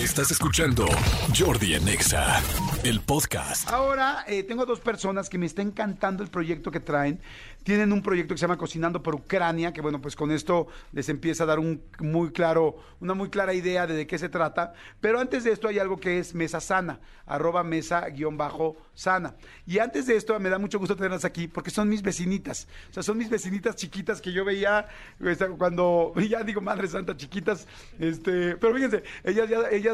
Estás escuchando Jordi en Exa, el podcast. Ahora eh, tengo dos personas que me está encantando el proyecto que traen. Tienen un proyecto que se llama Cocinando por Ucrania, que bueno, pues con esto les empieza a dar un muy claro, una muy clara idea de de qué se trata. Pero antes de esto hay algo que es Mesa Sana, arroba mesa guion bajo sana. Y antes de esto me da mucho gusto tenerlas aquí porque son mis vecinitas. O sea, son mis vecinitas chiquitas que yo veía cuando, ya digo, Madre Santa, chiquitas. Este, pero fíjense, ellas ya, ellas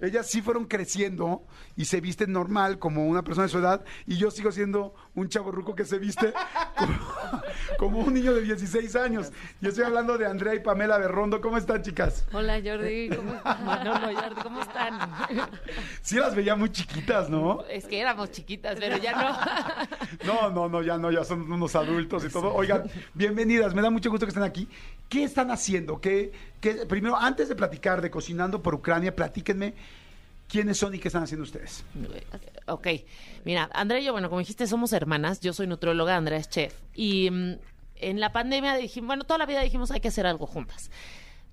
ellas sí fueron creciendo y se visten normal como una persona de su edad y yo sigo siendo un chavo ruco que se viste como, como un niño de 16 años. Y estoy hablando de Andrea y Pamela Berrondo. ¿Cómo están, chicas? Hola Jordi, ¿cómo están? Manolo, Jordi, ¿cómo están? Sí las veía muy chiquitas, ¿no? Es que éramos chiquitas, pero ya no. No, no, no, ya no, ya son unos adultos y todo. Oigan, bienvenidas, me da mucho gusto que estén aquí. ¿Qué están haciendo? ¿Qué, primero, antes de platicar de Cocinando por Ucrania, platíquenme quiénes son y qué están haciendo ustedes. Ok, mira, Andrea y yo, bueno, como dijiste, somos hermanas. Yo soy nutrióloga, Andrea es chef. Y mm, en la pandemia dijimos, bueno, toda la vida dijimos hay que hacer algo juntas.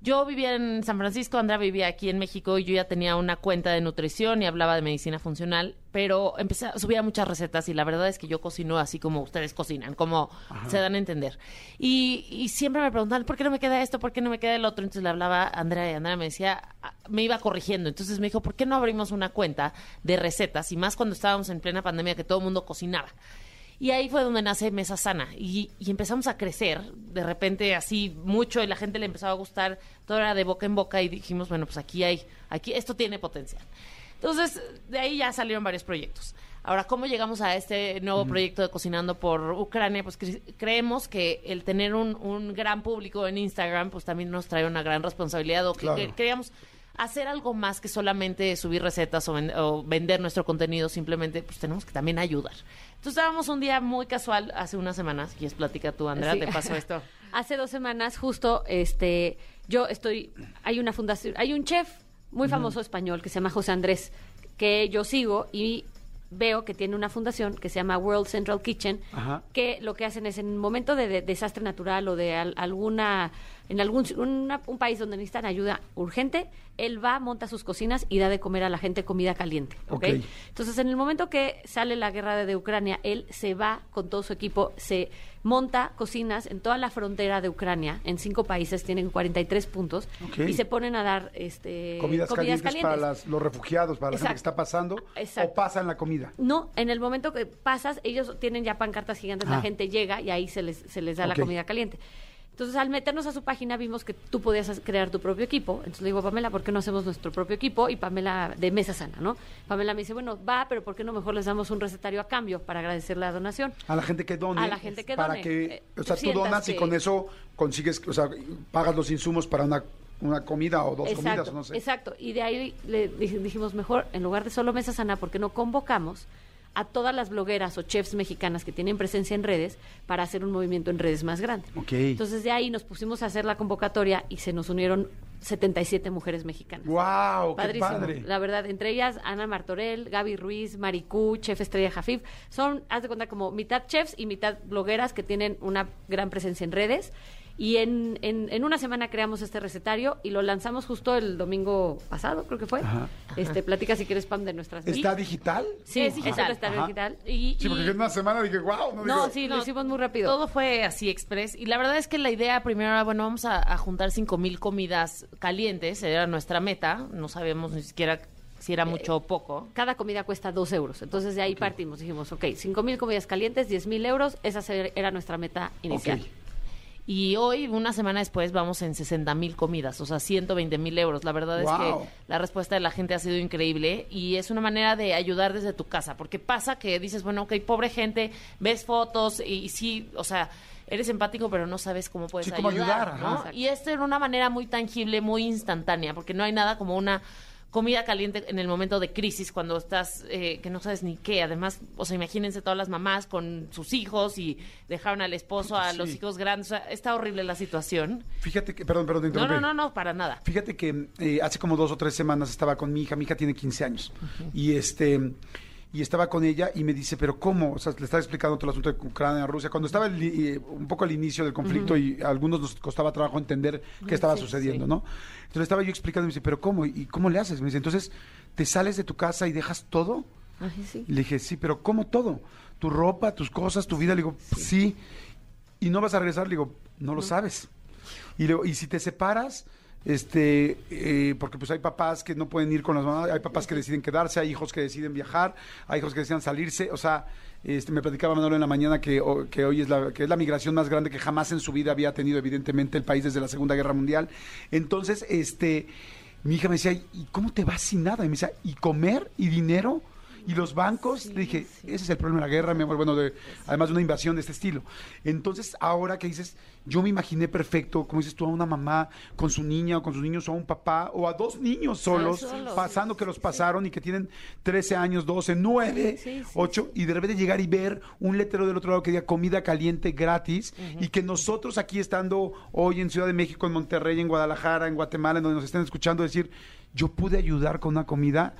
Yo vivía en San Francisco, Andrea vivía aquí en México y yo ya tenía una cuenta de nutrición y hablaba de medicina funcional, pero empecé, a- subía muchas recetas y la verdad es que yo cocino así como ustedes cocinan, como se dan a entender. Y, y siempre me preguntaban, ¿por qué no me queda esto? ¿Por qué no me queda el otro? Entonces le hablaba a Andrea y Andrea me decía, ah, me iba corrigiendo. Entonces me dijo, ¿por qué no abrimos una cuenta de recetas? Y más cuando estábamos en plena pandemia que todo el mundo cocinaba. Y ahí fue donde nace Mesa Sana. Y, y empezamos a crecer, de repente así mucho, y la gente le empezó a gustar, todo era de boca en boca, y dijimos, bueno, pues aquí hay, aquí, esto tiene potencial. Entonces, de ahí ya salieron varios proyectos. Ahora, ¿cómo llegamos a este nuevo proyecto de Cocinando por Ucrania? Pues cre- creemos que el tener un, un gran público en Instagram, pues también nos trae una gran responsabilidad, o que, Claro. que queríamos hacer algo más que solamente subir recetas o, ven- o vender nuestro contenido, simplemente pues tenemos que también ayudar. Entonces estábamos un día muy casual hace unas semanas, y es platica tú, Andrea, Sí. te pasó esto. Hace dos semanas, justo, este, yo estoy, hay una fundación, hay un chef muy famoso español que se llama José Andrés, que yo sigo y veo que tiene una fundación que se llama World Central Kitchen, Ajá. que lo que hacen es en un momento de, de- desastre natural o de al- alguna, en algún una- un país donde necesitan ayuda urgente, él va, monta sus cocinas y da de comer a la gente comida caliente. ¿ok? Ok. Entonces, en el momento que sale la guerra de, de Ucrania, él se va con todo su equipo, se monta cocinas en toda la frontera de Ucrania, en cinco países, tienen 43 puntos, y se ponen a dar este, Comidas, calientes, para las- los refugiados, para la gente que está pasando, Exacto. o pasan la comida. No, en el momento que pasas, ellos tienen ya pancartas gigantes, Ah. la gente llega y ahí se les, se les da la comida caliente. Entonces, al meternos a su página, vimos que tú podías crear tu propio equipo. Entonces le digo, Pamela, ¿por qué no hacemos nuestro propio equipo? Y Pamela, de Mesa Sana, ¿no? Pamela me dice, bueno, va, pero ¿por qué no mejor les damos un recetario a cambio para agradecer la donación? A la gente que done. A la gente que para done. que, Eh, o sea, tú donas y con eso consigues, o sea, pagas los insumos para una, una comida o dos comidas, o no sé. Exacto. Y de ahí le dij- dijimos, mejor, en lugar de solo Mesa Sana, ¿por qué no convocamos a todas las blogueras o chefs mexicanas que tienen presencia en redes para hacer un movimiento en redes más grande? Ok. Entonces de ahí nos pusimos a hacer la convocatoria y se nos unieron 77 mujeres mexicanas. ¡Wow! ¡Qué padre! La verdad, entre ellas Ana Martorell, Gaby Ruiz, Maricú, Chef Estrella Jafif, son, haz de cuenta, como mitad chefs y mitad blogueras que tienen una gran presencia en redes. Y en, en, en una semana creamos este recetario y lo lanzamos justo el domingo pasado, creo que fue. Ajá. Este, platica si quieres spam de nuestras ¿Está y- digital? Sí, Es digital. digital. Está Ajá. digital. Y, Sí, porque y- en una semana dije, wow, no, no, digo, sí, lo No, hicimos muy rápido. Todo fue así express. Y la verdad es que la idea primero era, bueno, vamos a, a juntar cinco mil comidas calientes, era nuestra meta. No sabíamos ni siquiera si era mucho o poco. cada comida cuesta dos euros. Entonces de ahí partimos. Dijimos, ok, cinco mil comidas calientes, diez mil euros. Esa era nuestra meta inicial. Ok. Y hoy, una semana después, vamos en 60 mil comidas, o sea, 120 mil euros. La verdad es que la respuesta de la gente ha sido increíble y es una manera de ayudar desde tu casa, porque pasa que dices, bueno, ok, pobre gente, ves fotos y, sí, o sea, eres empático, pero no sabes cómo puedes Sí, ayudar. ayudar, ¿no? Y esto era una manera muy tangible, muy instantánea, porque no hay nada como una comida caliente en el momento de crisis, cuando estás, eh, que no sabes ni qué. Además, o sea, imagínense todas las mamás con sus hijos y dejaron al esposo, a Sí. los hijos grandes. O sea, está horrible la situación. Fíjate que, perdón, perdón, te No, no, no, no, para nada. Fíjate que eh, hace como dos o tres semanas estaba con mi hija, mi hija tiene 15 años. Y este y estaba con ella y me dice, pero ¿cómo? O sea, le estaba explicando todo el asunto de Ucrania, Rusia. Cuando estaba el eh, un poco al inicio del conflicto y a algunos nos costaba trabajo entender qué estaba Sí, sucediendo, sí. ¿no? Entonces estaba yo explicando y me dice, pero ¿cómo? ¿Y cómo le haces? Me dice, entonces, ¿te sales de tu casa y dejas todo? Ay, sí. Y le dije, sí, pero ¿cómo todo? Tu ropa, tus cosas, tu vida. Le digo, sí. ¿Y no vas a regresar? Le digo, no lo sabes. Y, le digo, y si te separas, este, eh, porque pues hay papás que no pueden ir con las mamás, hay papás que deciden quedarse, hay hijos que deciden viajar, hay hijos que deciden salirse, o sea, este, me platicaba Manolo en la mañana que, que hoy es la, que es la migración más grande que jamás en su vida había tenido evidentemente el país desde la Segunda Guerra Mundial. Entonces, este, mi hija me decía, ¿y cómo te vas sin nada? Y me decía, ¿y comer? ¿Y dinero? ¿Y los bancos? Le dije, ese es el problema de la guerra, mi amor, bueno, de, además de una invasión de este estilo. Entonces, ahora que dices, yo me imaginé perfecto, como dices tú, a una mamá con su niña o con sus niños, o a un papá, o a dos niños solos, solos. pasando que los pasaron y que tienen 13 años, 12, 9, Sí, sí, 8, y de repente llegar y ver un letrero del otro lado que diga comida caliente gratis, y que nosotros aquí estando hoy en Ciudad de México, en Monterrey, en Guadalajara, en Guatemala, en donde nos estén escuchando, decir, yo pude ayudar con una comida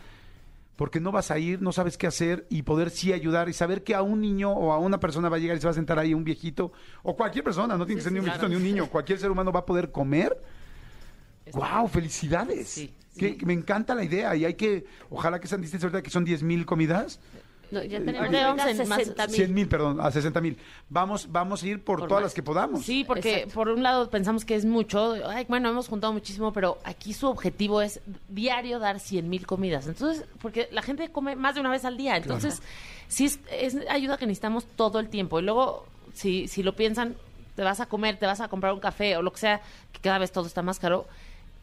porque no vas a ir, no sabes qué hacer y poder sí ayudar y saber que a un niño o a una persona va a llegar y se va a sentar ahí un viejito o cualquier persona, no tiene que ser ni un viejito ni un niño, cualquier ser humano va a poder comer. ¡Wow! ¡Felicidades! Sí, que me encanta la idea y hay que, ojalá que sean distintas ahorita que son 10 mil comidas, No, ya tenemos vamos más- 60 mil. 100 mil, perdón, a 60 mil. Vamos, vamos a ir por, Por todas más. las que podamos. Sí, porque Exacto. por un lado pensamos que es mucho. Ay, bueno, hemos juntado muchísimo, pero aquí su objetivo es diario dar 100 mil comidas. Entonces, porque la gente come más de una vez al día. Entonces, sí es, es ayuda que necesitamos todo el tiempo. Y luego, si, si lo piensan, te vas a comer, te vas a comprar un café o lo que sea, que cada vez todo está más caro.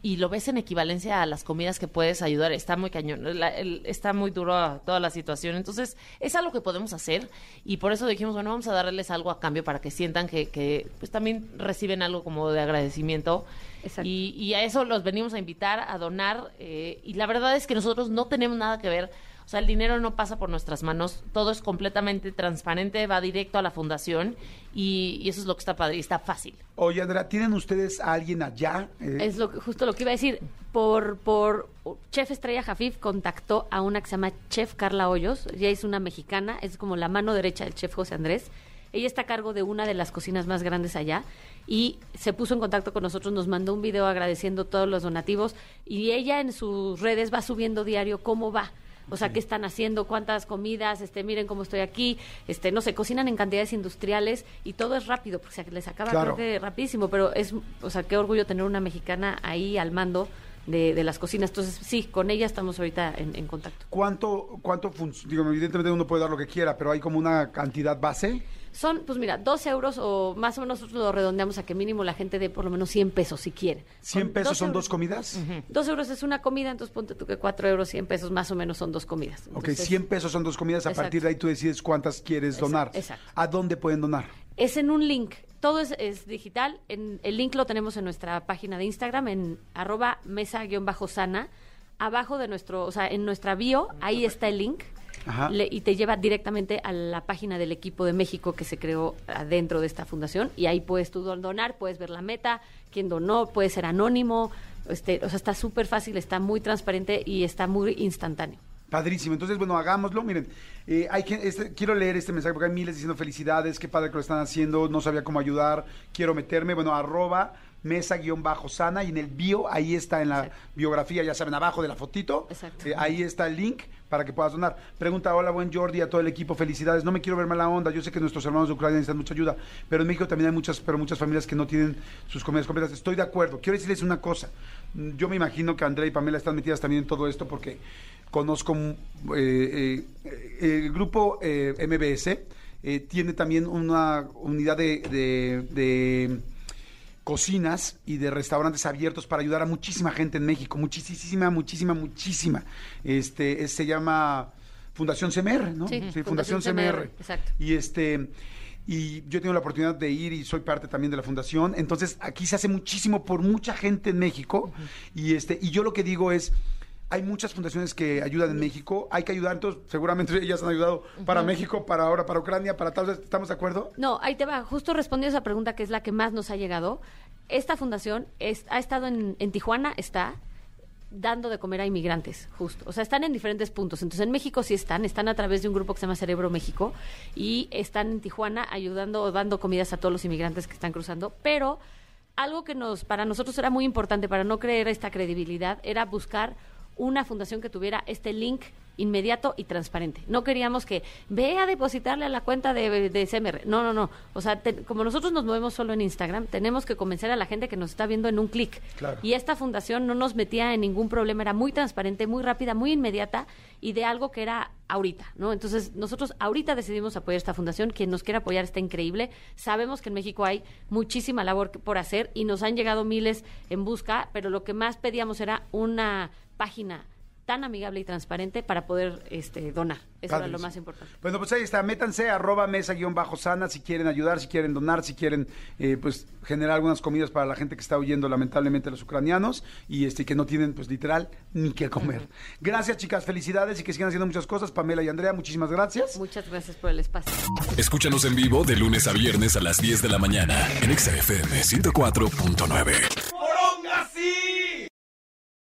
Y lo ves en equivalencia a las comidas que puedes ayudar. Está muy cañón. la- el- está muy duro toda la situación. Entonces, es algo que podemos hacer. Y por eso dijimos, bueno, vamos a darles algo a cambio para que sientan que, que pues también reciben algo como de agradecimiento. Exacto. Y, y a eso los venimos a invitar, a donar. eh, y la verdad es que nosotros no tenemos nada que ver. O sea, el dinero no pasa por nuestras manos. Todo es completamente transparente, va directo a la fundación. Y, y eso es lo que está padre y está fácil. Oye, Andrea, ¿tienen ustedes a alguien allá? Eh, Es lo que- justo lo que iba a decir. Por, por Chef Estrella Jafif contactó a una que se llama Chef Carla Hoyos. Ella es una mexicana, es como la mano derecha del chef José Andrés. Ella está a cargo de una de las cocinas más grandes allá y se puso en contacto con nosotros, nos mandó un video agradeciendo todos los donativos y ella en sus redes va subiendo diario cómo va. O sea, qué están haciendo, cuántas comidas, este, miren cómo estoy aquí, este, no sé, cocinan en cantidades industriales y todo es rápido, porque se les acaba Claro. creo que rapidísimo, pero es, o sea, qué orgullo tener una mexicana ahí al mando de, de las cocinas. Entonces, sí, con ella estamos ahorita en, en contacto. ¿Cuánto, cuánto Digo, evidentemente uno puede dar lo que quiera, pero hay como una cantidad base. Son, pues mira, 12 euros o más o menos nosotros lo redondeamos a que mínimo la gente dé por lo menos 100 pesos si quiere. 100 Con pesos 12 son euros- dos comidas. 2 euros es una comida, entonces ponte tú que 4 euros, 100 pesos más o menos son dos comidas. Ok, Entonces, 100 pesos son dos comidas. A Exacto. partir de ahí tú decides cuántas quieres Exacto, donar. exacto. ¿A dónde pueden donar? Es en un link. Todo es, es digital. En, el link lo tenemos en nuestra página de Instagram, en arroba mesa-sana. Abajo de nuestro, o sea, en nuestra bio, ahí está el link. Le- y te lleva directamente a la página del equipo de México que se creó adentro de esta fundación. Y ahí puedes tú donar, puedes ver la meta, quién donó, puede ser anónimo. Este, o sea, está súper fácil, está muy transparente y está muy instantáneo. Padrísimo. Entonces, bueno, hagámoslo. Miren, eh, hay que, este, quiero leer este mensaje porque hay miles diciendo felicidades, qué padre que lo están haciendo, no sabía cómo ayudar, quiero meterme. Bueno, arroba mesa-sana y en el bio, ahí está en la Exacto. biografía, ya saben, abajo de la fotito. Exacto. eh, ahí está el link para que puedas donar. Pregunta, hola, buen Jordi, a todo el equipo, felicidades. No me quiero ver mala onda, yo sé que nuestros hermanos de Ucrania necesitan mucha ayuda, pero en México también hay muchas, pero muchas familias que no tienen sus comidas completas. Estoy de acuerdo. Quiero decirles una cosa. Yo me imagino que Andrea y Pamela están metidas también en todo esto porque conozco mm, eh, eh, el grupo eh, MBS eh, tiene también una unidad de, de- de cocinas y de restaurantes abiertos para ayudar a muchísima gente en México, muchísima, muchísima, muchísima. Este es- se llama Fundación CMR, ¿no? Sí, Fundación, Fundación CMR. CMR, exacto. Y este y yo he tenido la oportunidad de ir y soy parte también de la fundación. Entonces, aquí se hace muchísimo por mucha gente en México y este y yo lo que digo es hay muchas fundaciones que ayudan en México, hay que ayudar, entonces seguramente ellas han ayudado para México, para ahora, para Ucrania, para tal, ¿estamos de acuerdo? No, ahí te va. Justo respondiendo a esa pregunta que es la que más nos ha llegado. Esta fundación es- ha estado en, en Tijuana, está. dando de comer a inmigrantes, justo. O sea, están en diferentes puntos. Entonces, en México sí están, están a través de un grupo que se llama Cerebro México y están en Tijuana ayudando o dando comidas a todos los inmigrantes que están cruzando, pero algo que nos para nosotros era muy importante para no creer esta credibilidad era buscar una fundación que tuviera este link inmediato y transparente. No queríamos que vea a depositarle a la cuenta de, de SMR. No, no, no. O sea, como nosotros nos movemos solo en Instagram, tenemos que convencer a la gente que nos está viendo en un clic. Y esta fundación no nos metía en ningún problema, era muy transparente, muy rápida, muy inmediata y de algo que era ahorita, ¿no? Entonces, nosotros ahorita decidimos apoyar esta fundación. Quien nos quiera apoyar está increíble. Sabemos que en México hay muchísima labor por hacer y nos han llegado miles en busca, pero lo que más pedíamos era una página tan amigable y transparente para poder este, donar. Eso era lo más importante. Bueno, pues ahí está, métanse arroba mesa guion bajo sana si quieren ayudar, si quieren donar, si quieren eh, pues generar algunas comidas para la gente que está huyendo lamentablemente los ucranianos y este que no tienen pues literal ni que comer. Gracias chicas, felicidades y que sigan haciendo muchas cosas. Pamela y Andrea, muchísimas gracias. Muchas gracias por el espacio. Escúchanos en vivo de lunes a viernes a las 10 de la mañana en XFM 104.9.